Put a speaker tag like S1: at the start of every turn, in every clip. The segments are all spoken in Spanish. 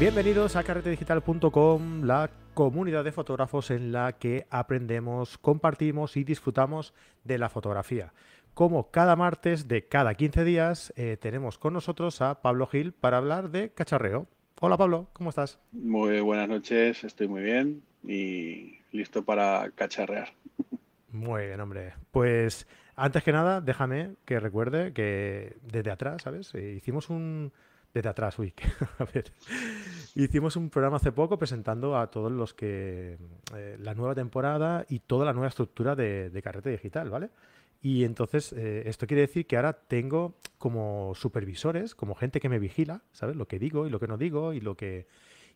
S1: Bienvenidos a carretedigital.com, la comunidad de fotógrafos en la que aprendemos, compartimos y disfrutamos de la fotografía. Como cada martes de cada 15 días eh, tenemos con nosotros a Pablo Gil para hablar de cacharreo. Hola Pablo, ¿cómo estás?
S2: Muy buenas noches, estoy muy bien y listo para cacharrear.
S1: Muy bien, hombre. Pues antes que nada, déjame que recuerde que desde atrás, ¿sabes? Eh, hicimos un, desde atrás, uy, a ver. Hicimos un programa hace poco presentando a todos los que eh, la nueva temporada y toda la nueva estructura de, Carrete Digital, ¿vale? Y entonces eh, esto quiere decir que ahora tengo como supervisores, como gente que me vigila, ¿sabes? Lo que digo y lo que no digo y lo que...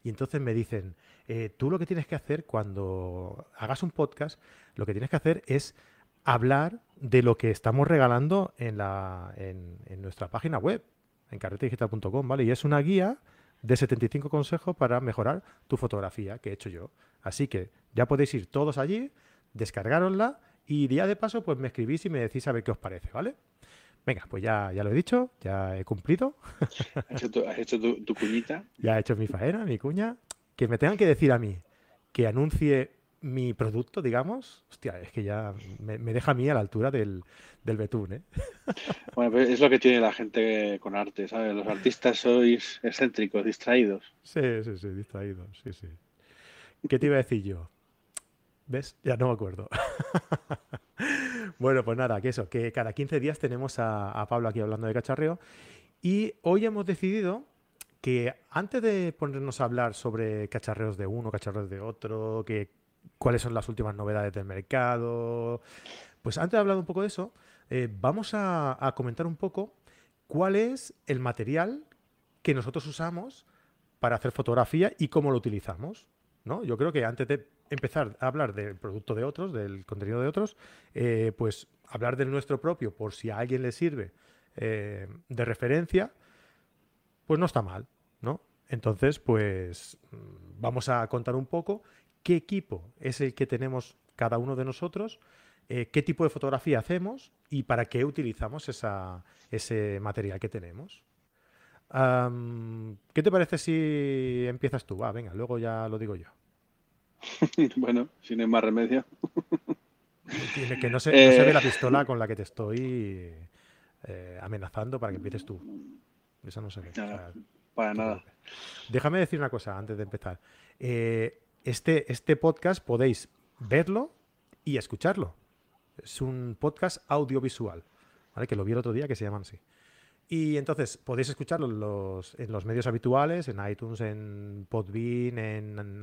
S1: Y entonces me dicen, eh, tú lo que tienes que hacer cuando hagas un podcast, lo que tienes que hacer es hablar de lo que estamos regalando en, la, en nuestra página web en carretedigital.com, ¿vale? Y es una guía de 75 consejos para mejorar tu fotografía que he hecho yo. Así que ya podéis ir todos allí, descargarosla y día de paso pues me escribís y me decís a ver qué os parece, ¿vale? Venga, pues ya, ya lo he dicho, ya he cumplido.
S2: ¿Has hecho, tu, cuñita?
S1: Ya he hecho mi faena, mi cuña. Que me tengan que decir a mí que anuncie mi producto, digamos, hostia, es que ya me, deja a mí a la altura del, del betún, ¿eh?
S2: Bueno, pues es lo que tiene la gente con arte, ¿sabes? Los artistas sois excéntricos, distraídos.
S1: Sí, sí, sí, distraídos, sí, sí. ¿Qué te iba a decir yo? ¿Ves? Ya no me acuerdo. bueno, pues nada, que eso, que cada 15 días tenemos a, a Pablo aquí hablando de cacharreo y hoy hemos decidido que antes de ponernos a hablar sobre cacharreos de uno, cacharreos de otro, que cuáles son las últimas novedades del mercado. Pues antes de hablar un poco de eso, eh, vamos a, comentar un poco cuál es el material que nosotros usamos para hacer fotografía y cómo lo utilizamos. ¿no? Yo creo que antes de empezar a hablar del producto de otros, del contenido de otros, eh, pues hablar del nuestro propio, por si a alguien le sirve eh, de referencia, pues no está mal, ¿no? Entonces, pues mm, vamos a contar un poco qué equipo es el que tenemos cada uno de nosotros, eh, qué tipo de fotografía hacemos y para qué utilizamos ese material que tenemos. ¿Qué te parece si empiezas tú? Va, venga, luego ya lo digo yo.
S2: bueno, si no hay más remedio.
S1: que no se, ve la eh, pistola con la que te estoy eh, amenazando para que empieces tú. Eso no se ve.
S2: para nada.
S1: Déjame decir una cosa antes de empezar este, este podcast podéis verlo y escucharlo. Es un podcast audiovisual, ¿vale? que lo vi el otro día, que se llaman así. Y entonces podéis escucharlo en los, en los medios habituales, en iTunes, en Podbean, en, en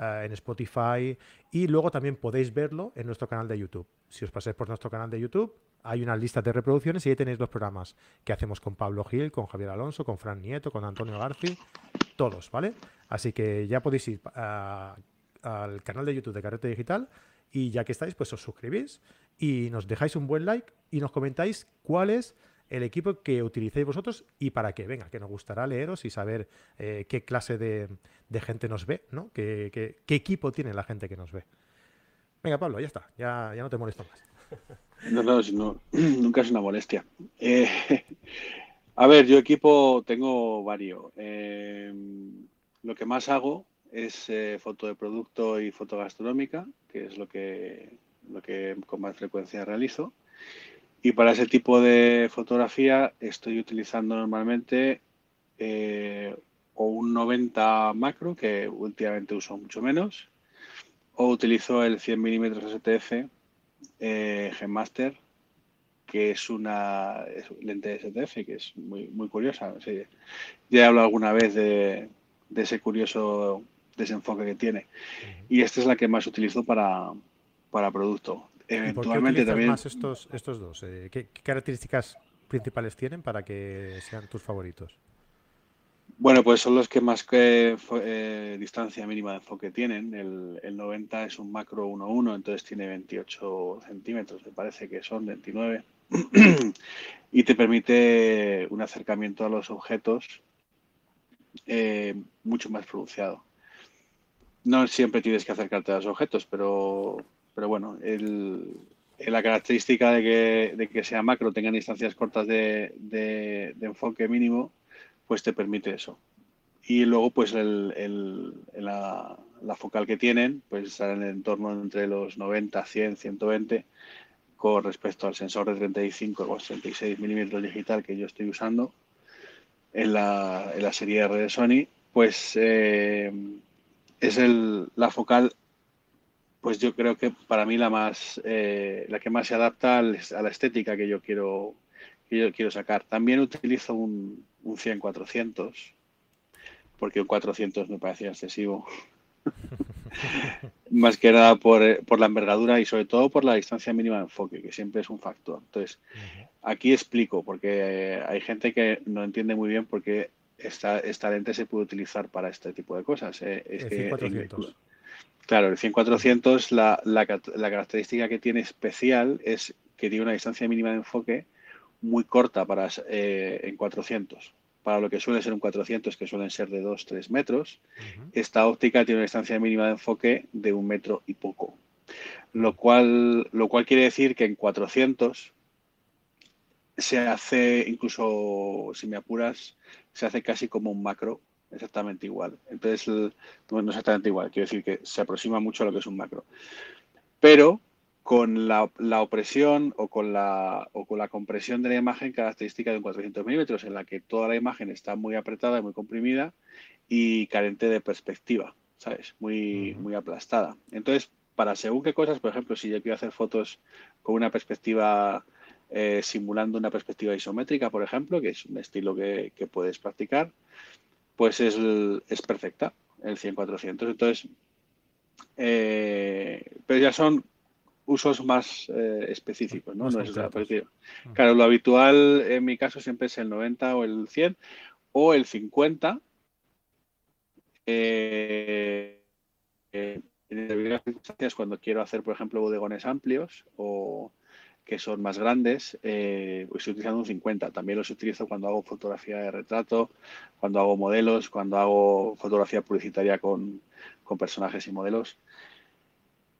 S1: eh, en Spotify. Y luego también podéis verlo en nuestro canal de YouTube. Si os pasáis por nuestro canal de YouTube, hay una lista de reproducciones y ahí tenéis los programas que hacemos con Pablo Gil, con Javier Alonso, con Fran Nieto, con Antonio García, todos, ¿vale? Así que ya podéis ir al canal de YouTube de Carrete Digital y ya que estáis, pues os suscribís y nos dejáis un buen like y nos comentáis cuál es el equipo que utilicéis vosotros y para qué. Venga, que nos gustará leeros y saber eh, qué clase de, gente nos ve, ¿no? ¿Qué, equipo tiene la gente que nos ve. Venga, Pablo, ya está, ya, no te molesto más.
S2: No, no, nunca es una molestia. Eh, a ver, yo equipo tengo varios. Eh, lo que más hago es foto de producto y foto gastronómica, que es lo que, lo que con más frecuencia realizo. Y para ese tipo de fotografía estoy utilizando normalmente eh, o un 90 macro, que últimamente uso mucho menos, o utilizo el 100 mm STF eh, Master, que es una lente de STF que es muy, muy curiosa. ya he hablado alguna vez de, de ese curioso desenfoque que tiene. Y esta es la que más utilizo para, para producto.
S1: Eventualmente también. más estos, estos dos? Eh, ¿qué, características principales tienen para que sean tus favoritos?
S2: Bueno, pues son los que más que, eh, distancia mínima de enfoque tienen. El, el 90 es un macro 1.1, entonces tiene 28 centímetros, me parece que son 29. y te permite un acercamiento a los objetos eh, mucho más pronunciado. No siempre tienes que acercarte a los objetos, pero, pero bueno, el, la característica de que, sea macro, tenga distancias cortas de, enfoque mínimo, pues te permite eso. y luego pues la, focal que tienen pues está en el entorno entre los 90, 100, 120 con respecto al sensor de 35 o 36 milímetros digital que yo estoy usando en la, serie R de Sony, pues eh, es la focal, pues yo creo que para mí la más, eh, la que más se adapta a la estética que yo quiero, que yo quiero sacar. También utilizo un, un 100-400, porque un 400 me parecía excesivo. Más que nada por, por, la envergadura y sobre todo por la distancia mínima de enfoque, que siempre es un factor. Entonces, aquí explico, porque hay gente que no entiende muy bien por qué esta, esta lente se puede utilizar para este tipo de cosas. ¿eh? Es
S1: que,
S2: claro, el 100-400, la, la, la, característica que tiene especial es que tiene una distancia mínima de enfoque muy corta para eh, en 400. Para lo que suele ser un 400, que suelen ser de 2-3 metros, esta óptica tiene una distancia mínima de enfoque de un metro y poco. Lo cual, lo cual quiere decir que en 400 se hace, incluso si me apuras, se hace casi como un macro, exactamente igual. Entonces, no exactamente igual, quiero decir que se aproxima mucho a lo que es un macro. Pero con la, opresión o con la, o con la compresión de la imagen característica de un 400 milímetros, en la que toda la imagen está muy apretada, y muy comprimida y carente de perspectiva, ¿sabes? Muy, muy aplastada. Entonces, para según qué cosas, por ejemplo, si yo quiero hacer fotos con una perspectiva eh, simulando una perspectiva isométrica, por ejemplo, que es un estilo que, puedes practicar, pues es, es perfecta, el 100-400. Entonces, eh, pero ya son usos más eh, específicos, ¿no? no es Claro, lo habitual en mi caso siempre es el 90 o el 100 o el 50. Eh, en determinadas circunstancias, cuando quiero hacer, por ejemplo, bodegones amplios o que son más grandes, eh, pues estoy utilizando un 50. También los utilizo cuando hago fotografía de retrato, cuando hago modelos, cuando hago fotografía publicitaria con, personajes y modelos.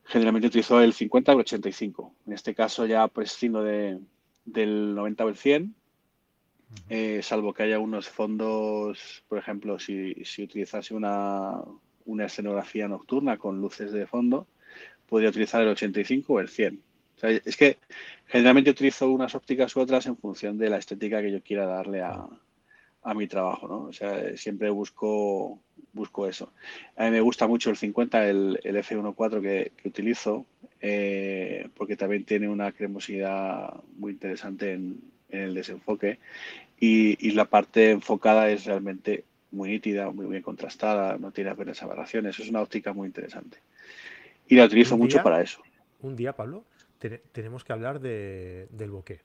S2: Generalmente utilizo el 50 o el 85. En este caso ya prescindo de, del 90 o el 100, eh, salvo que haya unos fondos, por ejemplo, si, si utilizase una, una escenografía nocturna con luces de fondo, podría utilizar el 85 o el 100 es que generalmente utilizo unas ópticas u otras en función de la estética que yo quiera darle a, mi trabajo, ¿no? O sea, siempre busco, busco eso. A mí me gusta mucho el 50, el, el F1.4 que, que utilizo, eh, porque también tiene una cremosidad muy interesante en, el desenfoque y, la parte enfocada es realmente muy nítida, muy bien contrastada, no tiene apenas aberraciones. Es una óptica muy interesante. Y la utilizo mucho para eso.
S1: Un día, Pablo, tenemos que hablar de, del bokeh.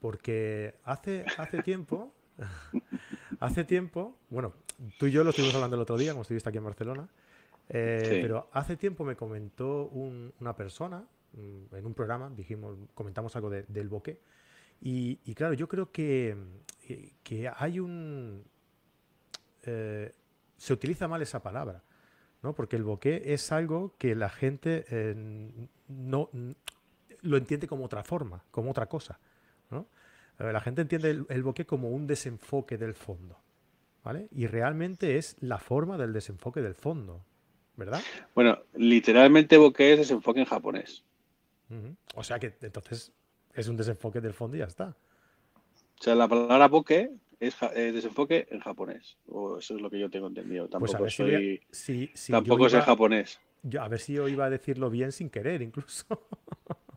S1: Porque hace, hace tiempo, hace tiempo, bueno, tú y yo lo estuvimos hablando el otro día, como estuviste aquí en Barcelona, eh, pero hace tiempo me comentó una persona mm, en un programa, dijimos, comentamos algo del bokeh, y, claro, yo creo que, que hay un... Eh, se utiliza mal esa palabra. ¿no? Porque el bokeh es algo que la gente eh, no lo entiende como otra forma, como otra cosa, ¿no? La gente entiende el, el bokeh como un desenfoque del fondo, ¿vale? Y realmente es la forma del desenfoque del fondo, ¿verdad?
S2: Bueno, literalmente bokeh es desenfoque en japonés.
S1: O sea que entonces es un desenfoque del fondo y ya está.
S2: O sea, la palabra bokeh es eh, desenfoque en japonés. O eso es lo que yo tengo entendido. Pues tampoco soy, tampoco sé japonés.
S1: a ver si yo iba a decirlo bien sin querer, incluso.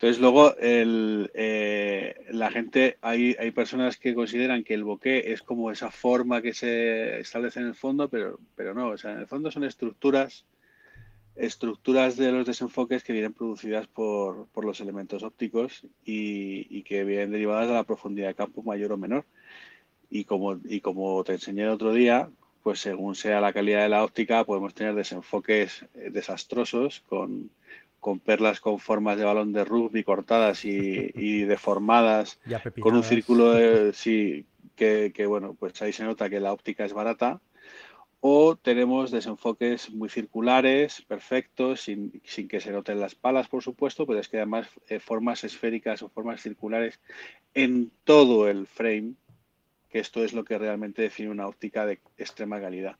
S2: Entonces luego eh, la gente, hay, hay personas que consideran que el bokeh es como esa forma que se establece en el fondo, pero, pero no, o sea, en el fondo son estructuras, estructuras de los desenfoques que vienen producidas por, por los elementos ópticos y, y, que vienen derivadas de la profundidad de campo mayor o menor. Y como, y como te enseñé el otro día, pues según sea la calidad de la óptica, podemos tener desenfoques eh, desastrosos con, con perlas con formas de balón de rugby cortadas y, deformadas, con un círculo de, sí, que, que, bueno, pues ahí se nota que la óptica es barata. O tenemos desenfoques muy circulares, perfectos, sin, sin que se noten las palas, por supuesto, pero es que además eh, formas esféricas o formas circulares en todo el frame que esto es lo que realmente define una óptica de extrema calidad.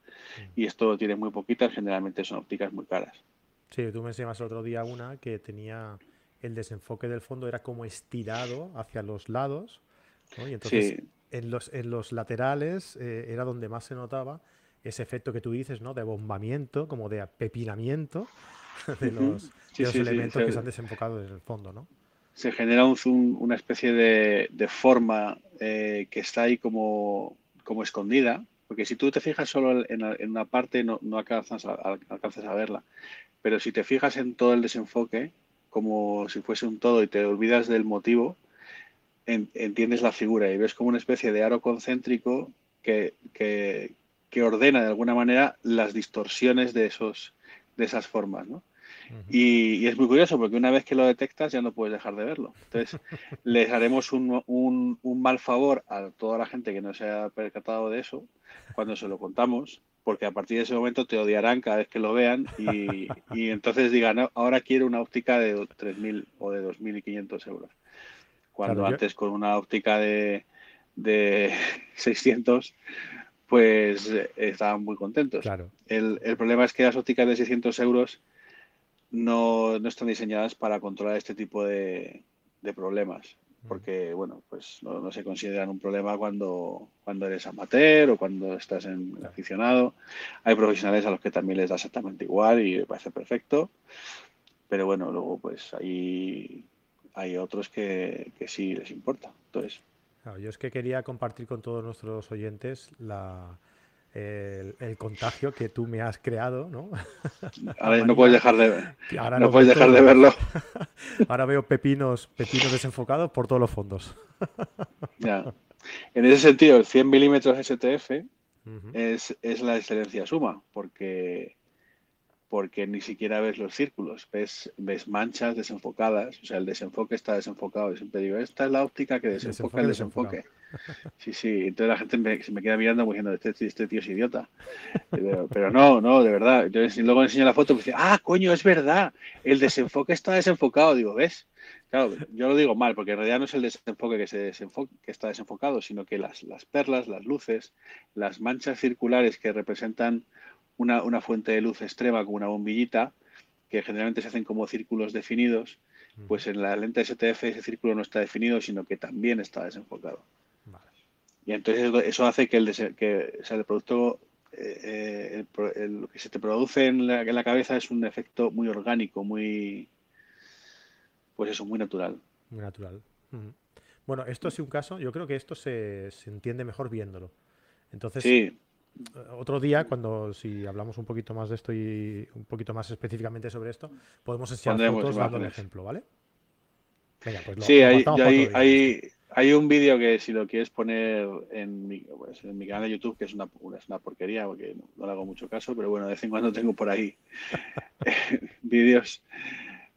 S2: Y esto tiene muy poquitas, generalmente son ópticas muy caras.
S1: Sí, tú me enseñabas el otro día una que tenía el desenfoque del fondo, era como estirado hacia los lados, y entonces en, los, en los laterales eh, era donde más se notaba ese efecto que tú dices, ¿no? De bombamiento, como de apepinamiento de los, elementos que se han desenfocado en el fondo, ¿no?
S2: Se genera un, una especie de, forma eh, que está ahí como, como escondida, porque si tú te fijas solo en, una parte no, no alcanzas, a, alcanzas a verla, pero si te fijas en todo el desenfoque, como si fuese un todo y te olvidas del motivo, entiendes la figura y ves como una especie de aro concéntrico que, que, que ordena de alguna manera las distorsiones de, esos, de esas formas. ¿no? y, es muy curioso porque una vez que lo detectas ya no puedes dejar de verlo. Entonces, les haremos un, un, un, mal favor a toda la gente que no se haya percatado de eso cuando se lo contamos, porque a partir de ese momento te odiarán cada vez que lo vean y, y entonces digan, ahora quiero una óptica de 3.000 o de 2.500 euros. Cuando antes con una óptica de, de 600 pues eh, estaban muy contentos.
S1: Claro.
S2: El, el, problema es que las ópticas de 600 euros no, no están diseñadas para controlar este tipo de, de problemas, porque bueno, pues no, no, se consideran un problema cuando, cuando eres amateur o cuando estás en aficionado. Hay profesionales a los que también les da exactamente igual y me parece perfecto, pero bueno, luego pues hay, hay otros que, que sí les importa. Entonces,
S1: yo es que quería compartir con todos nuestros oyentes la, el, contagio que tú me has creado, ¿no?
S2: Ahora no puedes dejar de, ahora no puedes dejar de verlo.
S1: ahora veo pepinos, pepinos desenfocados por todos los fondos.
S2: ya. En ese sentido, el 100 milímetros STF es, es la excelencia suma, porque porque ni siquiera ves los círculos, ves, ves manchas desenfocadas, o sea, el desenfoque está desenfocado. Y siempre digo, esta es la óptica que desenfoca el desenfoque. Sí, sí, entonces la gente me, se me queda mirando diciendo, este, este, tío es idiota. Pero, no, no, de verdad. Entonces, luego enseño la foto y me dice, ah, coño, es verdad, el desenfoque está desenfocado. Digo, ¿ves? Claro, yo lo digo mal, porque en realidad no es el desenfoque que, se desenfoque, que está desenfocado, sino que las, las perlas, las luces, las manchas circulares que representan una, fuente de luz extrema como una bombillita, que generalmente se hacen como círculos definidos, pues en la lente STF ese círculo no está definido, sino que también está desenfocado. Y entonces eso hace que el, que, sea, el producto, eh, eh, lo que se te produce en la, cabeza es un efecto muy orgánico, muy, pues eso, muy natural.
S1: Muy natural. Bueno, esto es un caso, yo creo que esto se, se entiende mejor viéndolo. Entonces,
S2: sí
S1: otro día, cuando si hablamos un poquito más de esto y un poquito más específicamente sobre esto, podemos enseñar fotos dando el ejemplo, ¿vale?
S2: Pues sí, hay, hay, hay, un vídeo que si lo quieres poner en mi, pues, en mi canal de YouTube, que es una, es una porquería, porque no, le hago mucho caso, pero bueno, de vez en cuando tengo por ahí vídeos.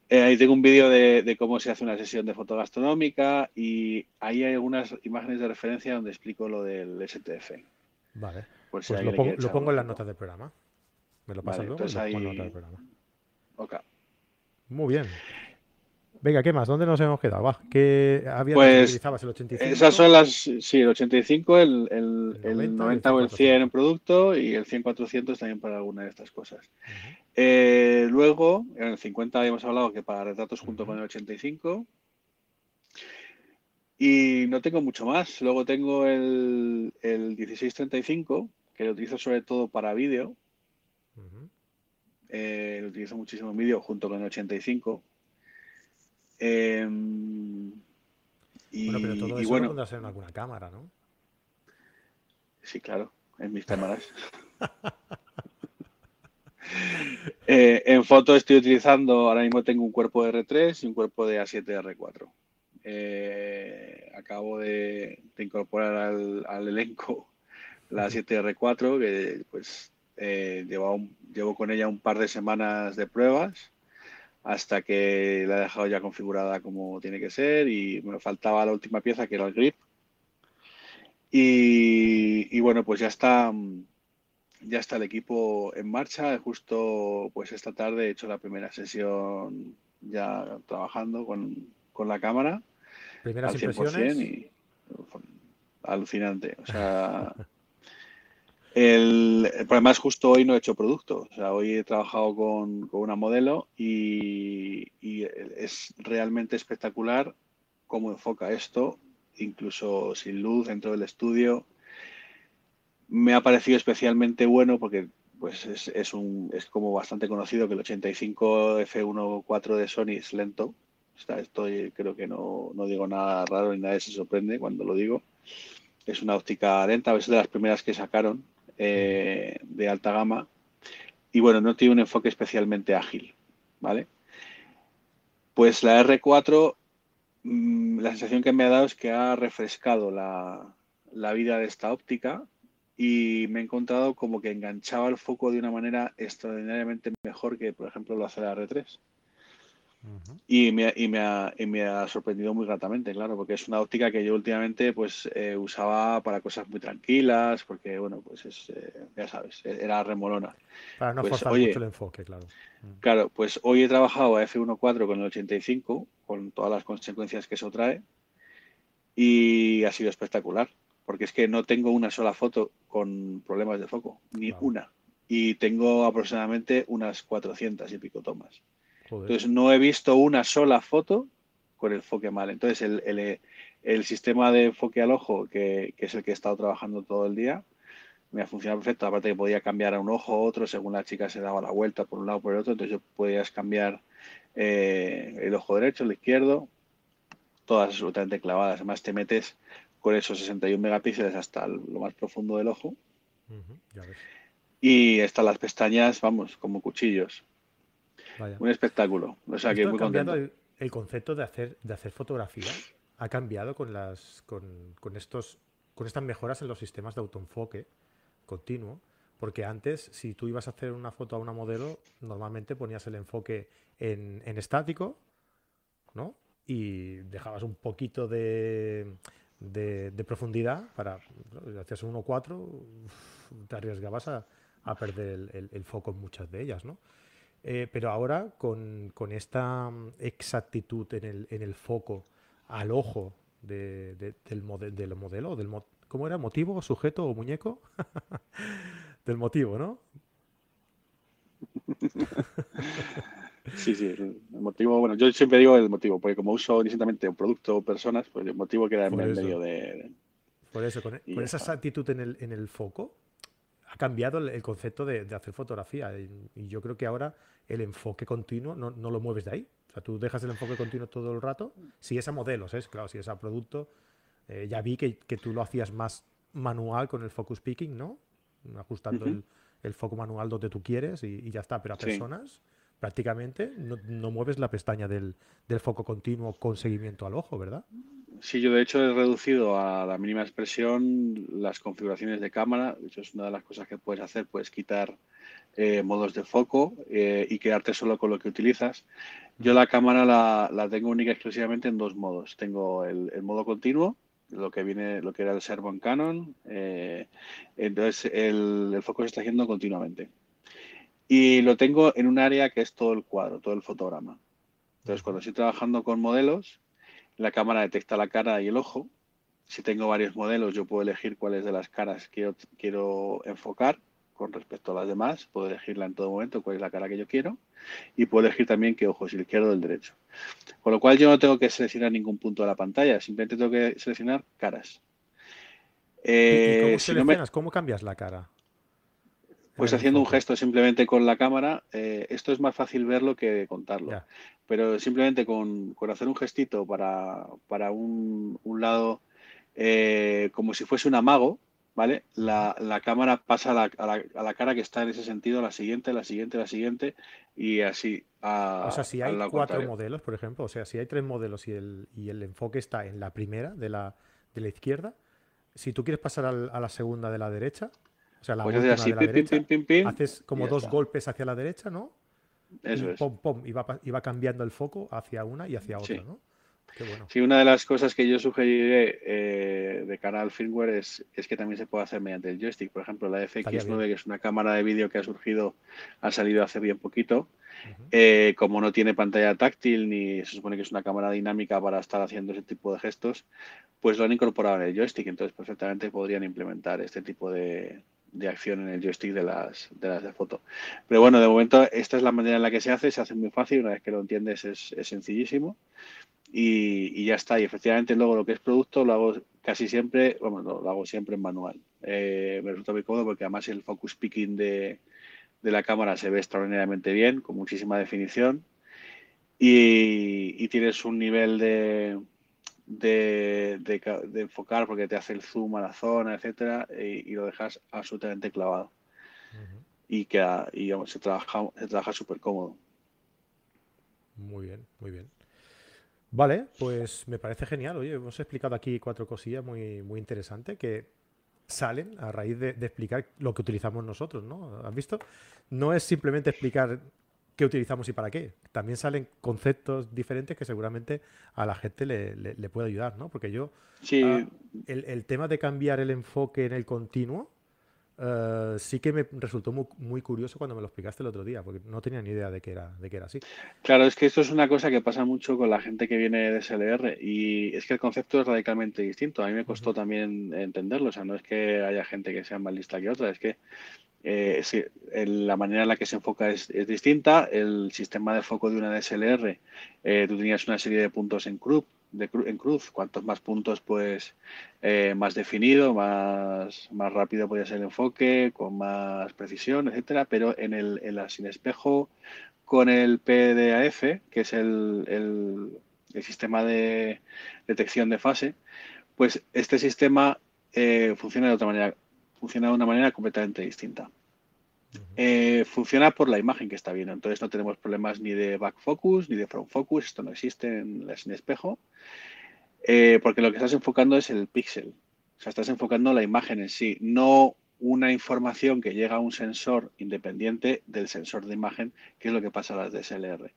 S2: Eh, ahí tengo un vídeo de, de, cómo se hace una sesión de foto gastronómica y ahí hay algunas imágenes de referencia donde explico lo del STF.
S1: Vale. Pues, lo, pongo, en las notas del programa. Me lo pasas luego y lo del programa. Muy bien. Venga, ¿qué más? ¿Dónde nos hemos quedado? Va, ¿Qué había
S2: pues, utilizabas el 85? Esas son las, sí, el 85, el, el, 90, o el 100 en producto y el 100-400 también para alguna de estas cosas. Eh, luego, en el 50 habíamos hablado que para retratos junto con el 85. Y no tengo mucho más. Luego tengo el, el 1635, que lo utilizo sobre todo para vídeo. Eh, lo utilizo muchísimo en vídeo junto con el 85. Em,
S1: y, bueno, pero todo eso bueno, lo hacer en alguna cámara, ¿no?
S2: Sí, claro, en mis cámaras. Eh, en foto estoy utilizando, ahora mismo tengo un cuerpo de R3 y un cuerpo de A7R4. Eh, acabo de, incorporar al, elenco la 7R4, que pues eh, llevo, con ella un par de semanas de pruebas hasta que la he dejado ya configurada como tiene que ser y me faltaba la última pieza que era el grip. Y, bueno, pues ya está, ya está el equipo en marcha. Justo pues esta tarde he hecho la primera sesión ya trabajando con, con la cámara.
S1: Primeras impresiones.
S2: alucinante. O sea, el, problema es justo hoy no he hecho producto. O sea, hoy he trabajado con, una modelo y, es realmente espectacular cómo enfoca esto, incluso sin luz dentro del estudio. Me ha parecido especialmente bueno porque pues es, un, es como bastante conocido que el 85 F1.4 de Sony es lento. estoy, creo que no, no digo nada raro ni nadie se sorprende cuando lo digo. Es una óptica lenta, es de las primeras que sacaron eh, de alta gama y bueno, no tiene un enfoque especialmente ágil, ¿vale? Pues la R4, mm, la sensación que me ha dado es que ha refrescado la, la vida de esta óptica y me he encontrado como que enganchaba el foco de una manera extraordinariamente mejor que, por ejemplo, lo hace la R3 y, me, y, me ha, y, me, ha, sorprendido muy gratamente, claro, porque es una óptica que yo últimamente pues eh, usaba para cosas muy tranquilas, porque bueno, pues es, eh, ya sabes, e, era remolona.
S1: Para no pues, forzar mucho el enfoque, claro.
S2: Mm. Claro, pues hoy he trabajado a F1.4 con el 85, con todas las consecuencias que eso trae, y ha sido espectacular, porque es que no tengo una sola foto con problemas de foco, ni una. Y tengo aproximadamente unas 400 y pico tomas. Entonces no he visto una sola foto con el enfoque mal. Entonces el, sistema de enfoque al ojo, que, es el que he estado trabajando todo el día, me ha funcionado perfecto. Aparte que podía cambiar a un ojo a otro según la chica se daba la vuelta por un lado o por el otro. Entonces yo podías cambiar eh, el ojo derecho, el izquierdo, todas absolutamente clavadas. Además te metes con esos 61 megapíxeles hasta lo más profundo del ojo. Y están las pestañas, vamos, como cuchillos. Un espectáculo. O sea, que muy contento.
S1: El, concepto de hacer, de hacer fotografía ha cambiado con las con, estos con estas mejoras en los sistemas de autoenfoque continuo. Porque antes, si tú ibas a hacer una foto a una modelo, normalmente ponías el enfoque en, estático, ¿no? Y dejabas un poquito de, de, profundidad para. Hacías un 1.4, te arriesgabas a, perder el, el, foco en muchas de ellas, ¿no? Eh, pero ahora con, esta mm, exactitud en el, en el foco al ojo del, del modelo, del ¿cómo era? ¿Motivo, sujeto o muñeco? del motivo, ¿no?
S2: Sí, sí, el motivo, bueno, yo siempre digo el motivo, porque como uso distintamente un producto o personas, pues el motivo queda en el medio de...
S1: Por eso, con, esa exactitud en el, en el foco, ha cambiado el, concepto de, hacer fotografía. y, yo creo que ahora el enfoque continuo no, lo mueves de ahí. O sea, tú dejas el enfoque continuo todo el rato. Si es a modelos, es claro, si es a producto. Eh, ya vi que, tú lo hacías más manual con el focus picking, ¿no? Ajustando el, foco manual donde tú quieres y, ya está. Pero a personas, prácticamente no, mueves la pestaña del, del, foco continuo con seguimiento al ojo, ¿verdad?
S2: Sí, yo de hecho he reducido a la mínima expresión las configuraciones de cámara. De hecho, es una de las cosas que puedes hacer, puedes quitar eh, modos de foco eh, y quedarte solo con lo que utilizas. Yo la cámara la, tengo única exclusivamente en dos modos. Tengo el, modo continuo, lo que viene, lo que era el servo en Canon. Eh, entonces el, foco se está haciendo continuamente. Y lo tengo en un área que es todo el cuadro, todo el fotograma. Entonces cuando estoy trabajando con modelos, la cámara detecta la cara y el ojo. Si tengo varios modelos, yo puedo elegir cuáles de las caras quiero, quiero enfocar con respecto a las demás. Puedo elegirla en todo momento, cuál es la cara que yo quiero. Y puedo elegir también qué ojo, si el izquierdo o el derecho. Con lo cual yo no tengo que seleccionar ningún punto de la pantalla, simplemente tengo que seleccionar caras.
S1: Eh, cómo, cambias la cara?
S2: Pues haciendo un gesto simplemente con la cámara. Eh, esto es más fácil verlo que contarlo. Pero simplemente con, hacer un gestito para, para un, lado eh, como si fuese un amago, ¿vale? La, cámara pasa a la, cara que está en ese sentido, la siguiente, la siguiente, la siguiente, y así.
S1: A, o sea, si hay cuatro modelos, por ejemplo, o sea, si hay tres modelos y el, y el enfoque está en la primera de la, de la izquierda, si tú quieres pasar a la segunda de la derecha, o sea, la pues última de la derecha, haces como dos golpes hacia la derecha, ¿no?
S2: Eso
S1: y, es. Pom, pom, y, va, cambiando el foco hacia una y hacia otra, ¿no?
S2: Sí, una de las cosas que yo sugeriré eh, de cara al firmware es, es, que también se puede hacer mediante el joystick. Por ejemplo, la FX9, que es una cámara de vídeo que ha surgido, ha salido hace bien poquito. Eh, como no tiene pantalla táctil ni se supone que es una cámara dinámica para estar haciendo ese tipo de gestos, pues lo han incorporado en el joystick. Entonces, perfectamente podrían implementar este tipo de, de acción en el joystick de las, de las de foto. Pero bueno, de momento esta es la manera en la que se hace, se hace muy fácil, una vez que lo entiendes es, es sencillísimo y, ya está. Y efectivamente luego lo que es producto lo hago casi siempre, bueno, lo, hago siempre en manual. Eh, me resulta muy cómodo porque además el focus picking de, de, la cámara se ve extraordinariamente bien, con muchísima definición y, tienes un nivel de, de, de, enfocar porque te hace el zoom a la zona, etcétera, y, lo dejas absolutamente clavado. Y que y, se trabaja se trabaja súper cómodo.
S1: Muy bien, muy bien. Vale, pues me parece genial. Oye, hemos explicado aquí cuatro cosillas muy, muy interesantes que salen a raíz de, explicar lo que utilizamos nosotros, ¿no? ¿Has visto? No es simplemente explicar qué utilizamos y para qué. También salen conceptos diferentes que seguramente a la gente le, le, puede ayudar, ¿no? Porque yo,
S2: sí. Ah,
S1: el, el, tema de cambiar el enfoque en el continuo, eh, sí que me resultó muy, curioso cuando me lo explicaste el otro día, porque no tenía ni idea de que, era, de que era así.
S2: Claro, es que esto es una cosa que pasa mucho con la gente que viene de SLR y es que el concepto es radicalmente distinto. A mí me costó también entenderlo, o sea, no es que haya gente que sea más lista que otra, es que eh, la manera en la que se enfoca es, distinta. El sistema de foco de una DSLR, eh, tú tenías una serie de puntos en CRUP en cruz. Cuantos más puntos, pues eh, más definido, más, más rápido podía ser el enfoque, con más precisión, etcétera. Pero en el en la sin espejo con el PDAF, que es el, el, sistema de detección de fase, pues este sistema eh, funciona de otra manera, funciona de una manera completamente distinta. Eh, funciona por la imagen que está viendo, entonces no tenemos problemas ni de back focus ni de front focus, esto no existe en sin espejo, eh, porque lo que estás enfocando es el píxel, o sea, estás enfocando la imagen en sí, no una información que llega a un sensor independiente del sensor de imagen, que es lo que pasa a las DSLR.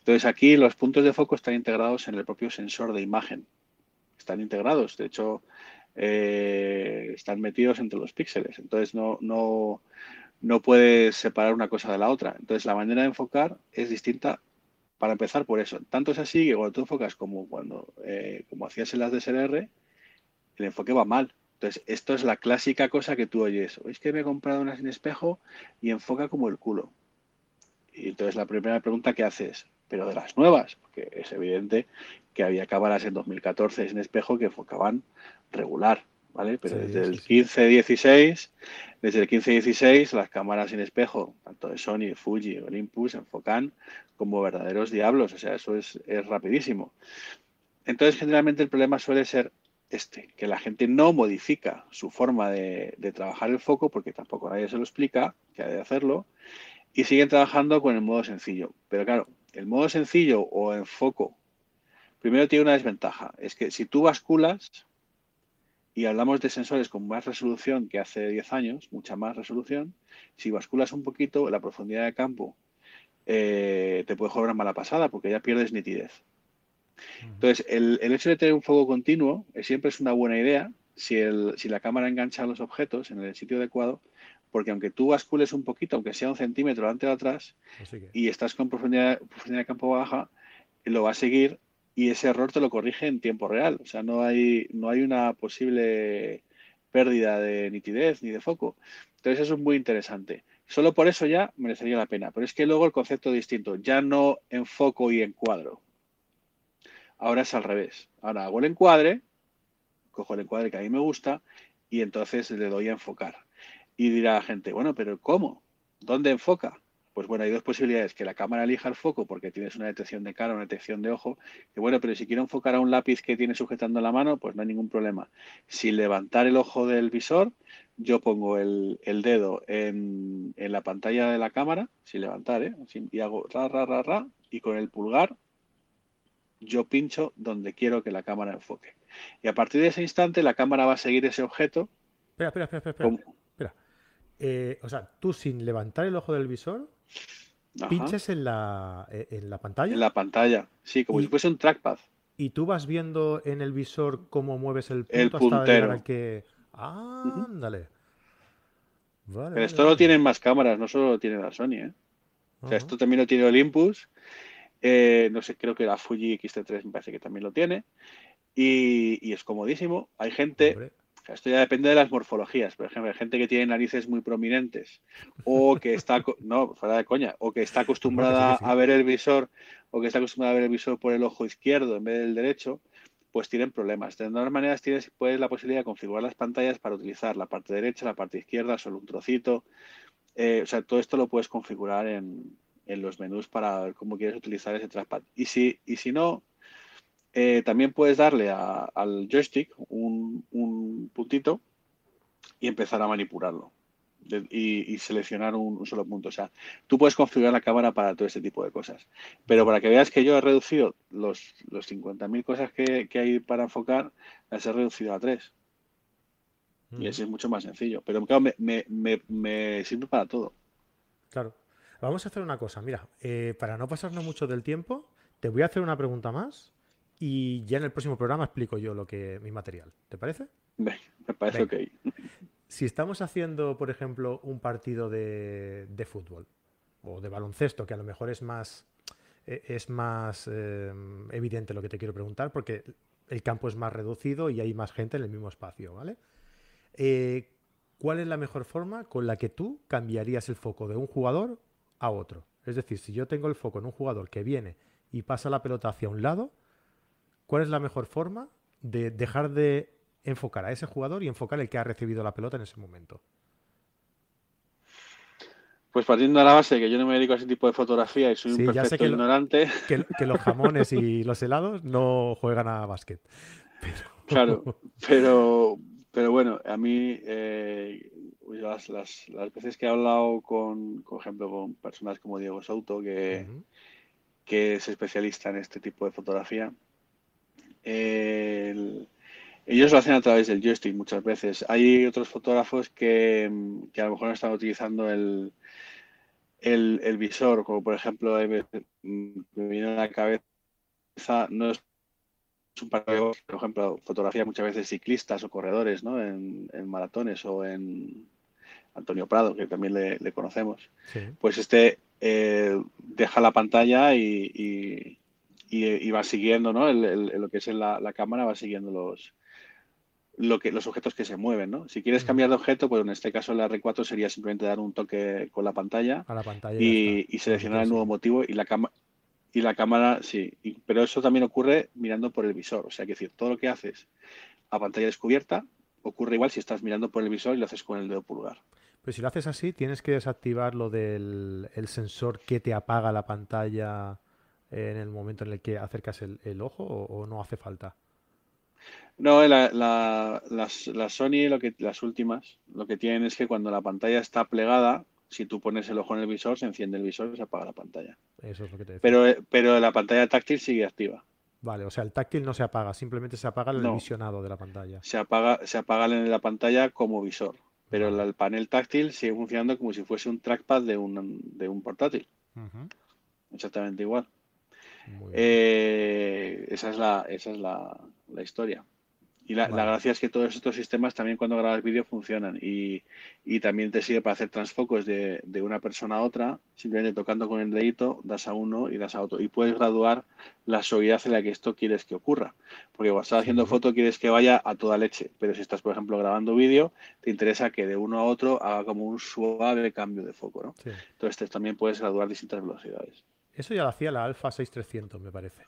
S2: Entonces aquí los puntos de foco están integrados en el propio sensor de imagen, están integrados, de hecho eh, están metidos entre los píxeles, entonces no no puedes separar una cosa de la otra. Entonces, la manera de enfocar es distinta para empezar por eso. Tanto es así que cuando tú enfocas como cuando eh, como hacías en las DSLR, el enfoque va mal. Entonces, esto es la clásica cosa que tú oyes. Es que me he comprado una sin espejo y enfoca como el culo. Y entonces la primera pregunta que haces, pero de las nuevas, porque es evidente que había cámaras en 2014 sin espejo que enfocaban regular. ¿Vale? Pero desde el 15-16, desde el 15-16 las cámaras sin espejo, tanto de Sony, Fuji, Olympus, enfocan como verdaderos diablos, o sea, eso es, rapidísimo. Entonces, generalmente el problema suele ser este, que la gente no modifica su forma de, trabajar el foco, porque tampoco nadie se lo explica que ha de hacerlo, y siguen trabajando con el modo sencillo. Pero claro, el modo sencillo o enfoco, primero tiene una desventaja, es que si tú basculas, y hablamos de sensores con más resolución que hace 10 años, mucha más resolución, si basculas un poquito, la profundidad de campo eh, te puede jugar una mala pasada porque ya pierdes nitidez. Entonces, el, hecho de tener un fuego continuo siempre es una buena idea si, si la cámara engancha los objetos en el sitio adecuado, porque aunque tú bascules un poquito, aunque sea un centímetro delante o atrás, y estás con profundidad, profundidad de campo baja, lo va a seguir y ese error te lo corrige en tiempo real. O sea, no hay, no hay una posible pérdida de nitidez ni de foco. Entonces eso es muy interesante. Solo por eso ya merecería la pena. Pero es que luego el concepto es distinto. Ya no enfoco y encuadro. Ahora es al revés. Ahora hago el encuadre, cojo el encuadre que a mí me gusta y entonces le doy a enfocar. Y dirá la gente, bueno, pero ¿cómo? ¿Dónde enfoca? Pues bueno, hay dos posibilidades, que la cámara elija el foco porque tienes una detección de cara, una detección de ojo, que bueno, pero si quiero enfocar a un lápiz que tiene sujetando la mano, pues no hay ningún problema. Sin levantar el ojo del visor, yo pongo el, dedo en, la pantalla de la cámara, sin levantar, ¿eh? y hago ra, ra, ra, ra, y con el pulgar yo pincho donde quiero que la cámara enfoque. Y a partir de ese instante la cámara va a seguir ese objeto.
S1: Espera, espera, espera, espera. espera. Eh, o sea, tú sin levantar el ojo del visor, pinches en la, eh, en la pantalla.
S2: En la pantalla, sí, como si fuese un trackpad.
S1: y tú vas viendo en el visor cómo mueves el punto
S2: El
S1: hasta llegar
S2: puntero.
S1: al que. Ah, ándale. Vale,
S2: Pero
S1: vale,
S2: esto lo
S1: vale.
S2: tienen más cámaras, no solo lo tiene la Sony, ¿eh? O sea,
S1: Ajá.
S2: esto también lo tiene Olympus. eh, no sé, creo que la Fuji X-T3 me parece que también lo tiene. Y, y es comodísimo. Hay gente,
S1: Hombre,
S2: o sea, esto ya depende de las morfologías. Por ejemplo, hay gente que tiene narices muy prominentes o que está, no, fuera de coña, o que está acostumbrada a ver el visor o que está acostumbrada a ver el visor por el ojo izquierdo en vez del derecho, pues tienen problemas. De todas maneras, tienes pues, la posibilidad de configurar las pantallas para utilizar la parte derecha, la parte izquierda, solo un trocito. Eh, o sea, todo esto lo puedes configurar en, en los menús para ver cómo quieres utilizar ese trackpad. Y si, y si no, eh, también puedes darle a- al joystick un, un puntito y empezar a manipularlo de- y, y seleccionar un, un solo punto. O sea, tú puedes configurar la cámara para todo este tipo de cosas. Pero para que veas que yo he reducido los, los 50.000 cosas que, que hay para enfocar, las he reducido a tres. Y
S1: ujú.
S2: así es mucho más sencillo. Pero claro, me, me- me- me sirve para todo.
S1: Claro. Vamos a hacer una cosa. Mira, eh, para no pasarnos mucho del tiempo, te voy a hacer una pregunta más y ya en el próximo programa explico yo lo que mi material. ¿Te parece?
S2: Me parece
S1: Venga.
S2: ok.
S1: Si estamos haciendo, por ejemplo, un partido de, de fútbol o de baloncesto, que a lo mejor es más, eh, es más eh, evidente lo que te quiero preguntar, porque el campo es más reducido y hay más gente en el mismo espacio, ¿vale? Eh, ¿Cuál es la mejor forma con la que tú cambiarías el foco de un jugador a otro? Es decir, si yo tengo el foco en un jugador que viene y pasa la pelota hacia un lado, ¿cuál es la mejor forma de dejar de enfocar a ese jugador y enfocar el que ha recibido la pelota en ese momento?
S2: Pues partiendo de la base que yo no me dedico a ese tipo de fotografía y soy
S1: Sí,
S2: un perfecto
S1: que lo-
S2: ignorante,
S1: Que, que los jamones y los helados no juegan a básquet. Pero...
S2: Claro, pero, pero bueno, a mí eh, las, las, las veces que he hablado con, por ejemplo, con personas como Diego Souto, que, que es especialista en este tipo de fotografía, el- ellos lo hacen a través del joystick muchas veces. Hay otros fotógrafos que, mm, que a lo mejor no están utilizando el, el, el visor, como por ejemplo, eh, me, viene a la cabeza, no es un par de ojos, por ejemplo, fotografía muchas veces ciclistas o corredores, ¿no? En, en maratones o en Antonio Prado, que también le, le conocemos.
S1: Sí.
S2: Pues este eh, deja la pantalla y, y- y- y va siguiendo, ¿no? El- el- lo que es la, la cámara va siguiendo los lo que, los objetos que se mueven, ¿no? Si quieres
S1: Ujú.
S2: cambiar de objeto, pues en este caso la R4 sería simplemente dar un toque con la pantalla
S1: A la pantalla. ya
S2: y, seleccionar el nuevo motivo y la cámara y la cámara sí y- pero eso también ocurre mirando por el visor o sea que decir todo lo que haces a pantalla descubierta ocurre igual si estás mirando por el visor y lo haces con el dedo pulgar
S1: Pero si lo haces así, tienes que desactivar lo del el sensor que te apaga la pantalla en el momento en el que acercas el, el ojo o, o no hace falta.
S2: no la, la- las, las Sony lo que las últimas lo que tienen es que cuando la pantalla está plegada si tú pones el ojo en el visor se enciende el visor y se apaga la pantalla
S1: Eso es lo que te decía.
S2: pero eh, pero la pantalla táctil sigue activa
S1: Vale, o sea, el táctil no se apaga, simplemente se apaga el
S2: No.
S1: visionado de la pantalla.
S2: se apaga se apaga en la pantalla como visor pero el panel táctil sigue funcionando como si fuese un trackpad de un, de un portátil exactamente igual. Eh, esa es la, esa es la, la historia. Y la, la gracia es que todos estos sistemas también cuando grabas vídeo funcionan y, y también te sirve para hacer transfocos de, de una persona a otra, simplemente tocando con el dedito, das a uno y das a otro. Y puedes graduar la suavidad en la que esto quieres que ocurra. Porque cuando estás haciendo foto quieres que vaya a toda leche, pero si estás, por ejemplo, grabando vídeo, te interesa que de uno a otro haga como un suave cambio de foco, ¿no?
S1: Sí.
S2: Entonces te- también puedes graduar distintas velocidades.
S1: Eso ya lo hacía la Alpha 6300, me parece.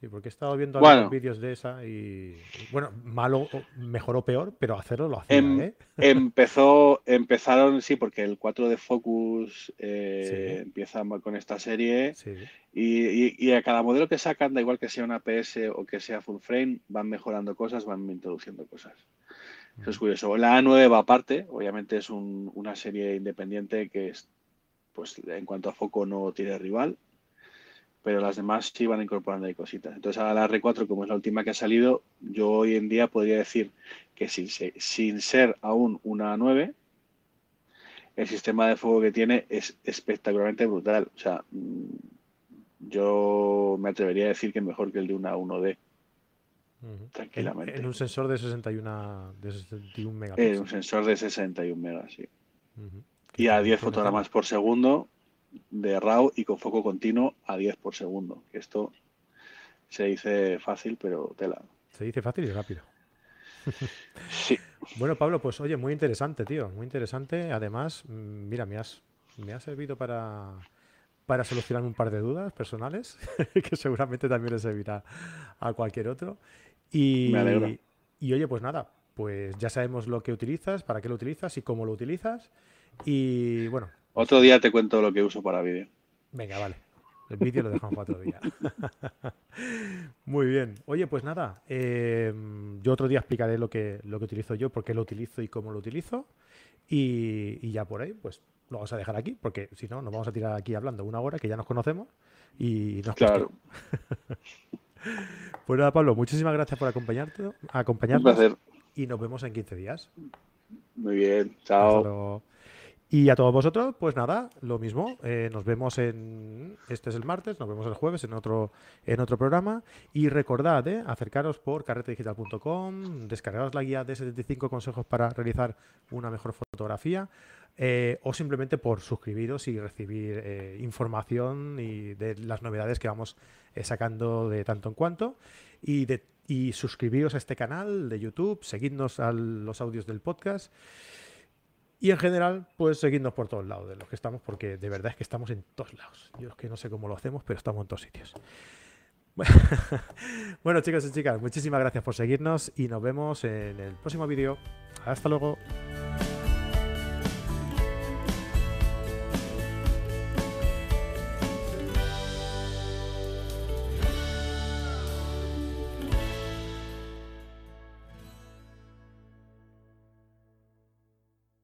S1: Sí, porque he estado viendo
S2: Bueno.
S1: algunos vídeos de esa y, y, bueno, malo, mejor o peor, pero hacerlo lo hacía,
S2: Em,
S1: ¿eh?
S2: Empezó, empezaron, sí, porque el 4 de Focus eh,
S1: Sí.
S2: empieza con esta serie
S1: Sí.
S2: y, y- y a cada modelo que sacan, da igual que sea una PS o que sea full frame, van mejorando cosas, van introduciendo cosas. Eso es curioso. La A9 va aparte, obviamente es un- una serie independiente que es, pues en cuanto a foco no tiene rival, pero las demás sí van incorporando ahí cositas. Entonces ahora la R4, como es la última que ha salido, yo hoy en día podría decir que sin, sin ser aún una A9, el sistema de fuego que tiene es espectacularmente brutal. O sea, mm, yo me atrevería a decir que mejor que el de una 1D. Tranquilamente.
S1: En, un sensor de 61, de 61
S2: megapíxeles. En un sensor de 61 megas, sí. Y a 10 fotogramas por segundo de RAW y con foco continuo a 10 por segundo. Esto se dice fácil, pero tela.
S1: Se dice fácil y rápido.
S2: sí.
S1: Bueno, Pablo, pues oye, muy interesante, tío. Muy interesante. Además, mm, mira, me has, me ha servido para, para solucionar un par de dudas personales, que seguramente también le servirá a cualquier otro. Y, y oye, pues nada, pues ya sabemos lo que utilizas, para qué lo utilizas y cómo lo utilizas. Y bueno.
S2: Otro día te cuento lo que uso para vídeo.
S1: Venga, vale. El vídeo lo dejamos para otro día. Muy bien. Oye, pues nada, em, yo otro día explicaré lo que, lo que utilizo yo, por qué lo utilizo y cómo lo utilizo. Y, ya por ahí, pues lo vamos a dejar aquí, porque si no, nos vamos a tirar aquí hablando una hora que ya nos conocemos y nos
S2: Claro.
S1: pues nada, Pablo, muchísimas gracias por acompañarte, acompañarnos.
S2: Un placer.
S1: Y nos vemos en 15 días.
S2: Muy bien, chao.
S1: Y a todos vosotros, pues nada, lo mismo. Eh, nos vemos en. Este es el martes, nos vemos el jueves en otro, en otro programa. Y recordad, eh, acercaros por carretedigital.com, descargaros la guía de 75 consejos para realizar una mejor fotografía. Eh, o simplemente por suscribiros y recibir información y de las novedades que vamos sacando de tanto en cuanto. Y, de, y suscribiros a este canal de YouTube, seguidnos a los audios del podcast. Y en general, pues seguirnos por todos lados de los que estamos, porque de verdad es que estamos en todos lados. Yo es que no sé cómo lo hacemos, pero estamos en todos sitios. Bueno, chicos y chicas, muchísimas gracias por seguirnos y nos vemos en el próximo vídeo. Hasta luego.